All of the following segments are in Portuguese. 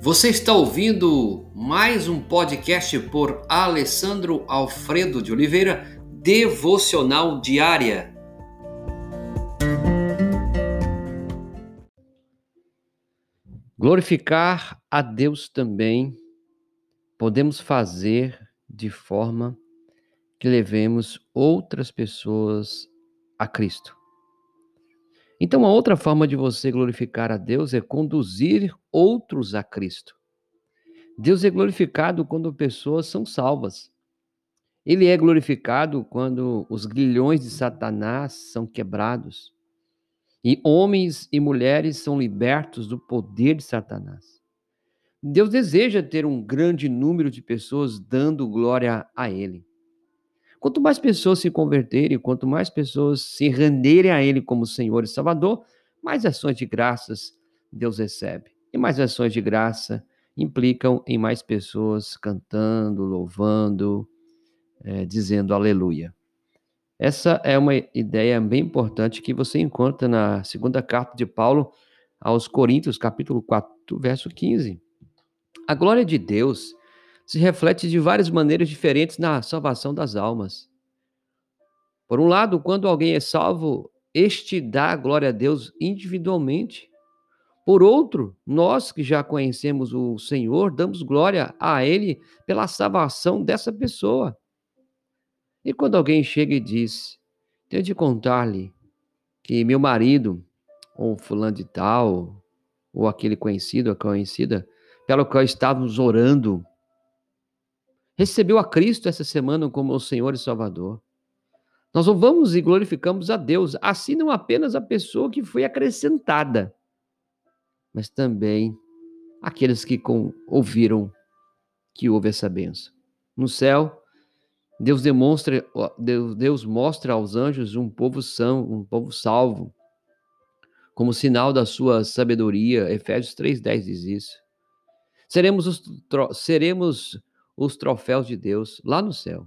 Você está ouvindo mais um podcast por Alessandro Alfredo de Oliveira, Devocional Diária. Glorificar a Deus também podemos fazer de forma que levemos outras pessoas a Cristo. Então, a outra forma de você glorificar a Deus é conduzir outros a Cristo. Deus é glorificado quando pessoas são salvas. Ele é glorificado quando os grilhões de Satanás são quebrados e homens e mulheres são libertos do poder de Satanás. Deus deseja ter um grande número de pessoas dando glória a Ele. Quanto mais pessoas se converterem, quanto mais pessoas se renderem a Ele como Senhor e Salvador, mais ações de graças Deus recebe. E mais ações de graça implicam em mais pessoas cantando, louvando, é, dizendo aleluia. Essa é uma ideia bem importante que você encontra na segunda carta de Paulo aos Coríntios, capítulo 4, verso 15. A glória de Deus se reflete de várias maneiras diferentes na salvação das almas. Por um lado, quando alguém é salvo, este dá glória a Deus individualmente. Por outro, nós que já conhecemos o Senhor, damos glória a Ele pela salvação dessa pessoa. E quando alguém chega e diz: Tenho de contar-lhe que meu marido, ou fulano de tal, ou aquele conhecido, a conhecida, pelo qual estávamos orando, recebeu a Cristo essa semana como o Senhor e Salvador. Nós louvamos e glorificamos a Deus, assim não apenas a pessoa que foi acrescentada, mas também aqueles que com, ouviram que houve essa benção. No céu, Deus demonstra, Deus, Deus mostra aos anjos um povo são, um povo salvo, como sinal da sua sabedoria. Efésios 3:10 diz isso. Seremos os, seremos os troféus de Deus lá no céu.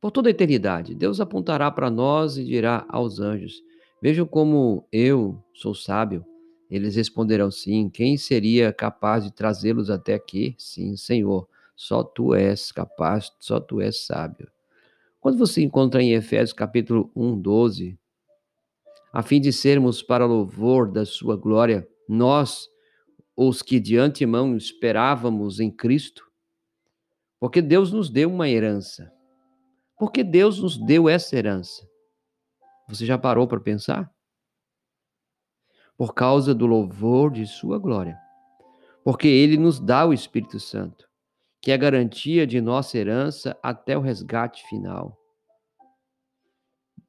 Por toda a eternidade, Deus apontará para nós e dirá aos anjos: Vejam como eu sou sábio. Eles responderão: Sim. Quem seria capaz de trazê-los até aqui? Sim, Senhor. Só tu és capaz, só tu és sábio. Quando você encontra em Efésios capítulo 1, 12, a fim de sermos para louvor da sua glória, nós, os que de antemão esperávamos em Cristo, porque Deus nos deu uma herança. Porque Deus nos deu essa herança. Você já parou para pensar? Por causa do louvor de Sua glória. Porque Ele nos dá o Espírito Santo, que é garantia de nossa herança até o resgate final.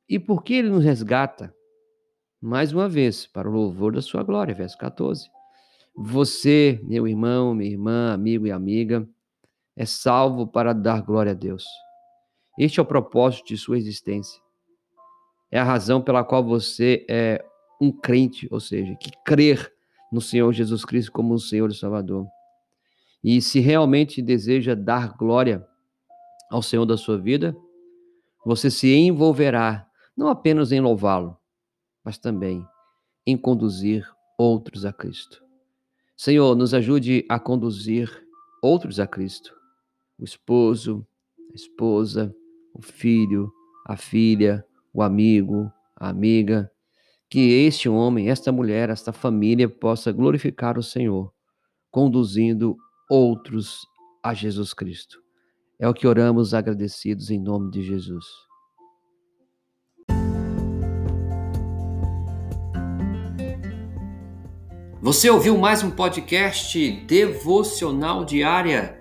E por que Ele nos resgata? Mais uma vez, para o louvor da Sua glória, verso 14. Você, meu irmão, minha irmã, amigo e amiga, é salvo para dar glória a Deus. Este é o propósito de sua existência. É a razão pela qual você é um crente, ou seja, que crer no Senhor Jesus Cristo como o Senhor e Salvador. E se realmente deseja dar glória ao Senhor da sua vida, você se envolverá não apenas em louvá-lo, mas também em conduzir outros a Cristo. Senhor, nos ajude a conduzir outros a Cristo o esposo, a esposa, o filho, a filha, o amigo, a amiga, que este homem, esta mulher, esta família possa glorificar o Senhor, conduzindo outros a Jesus Cristo. É o que oramos agradecidos em nome de Jesus. Você ouviu mais um podcast devocional diária?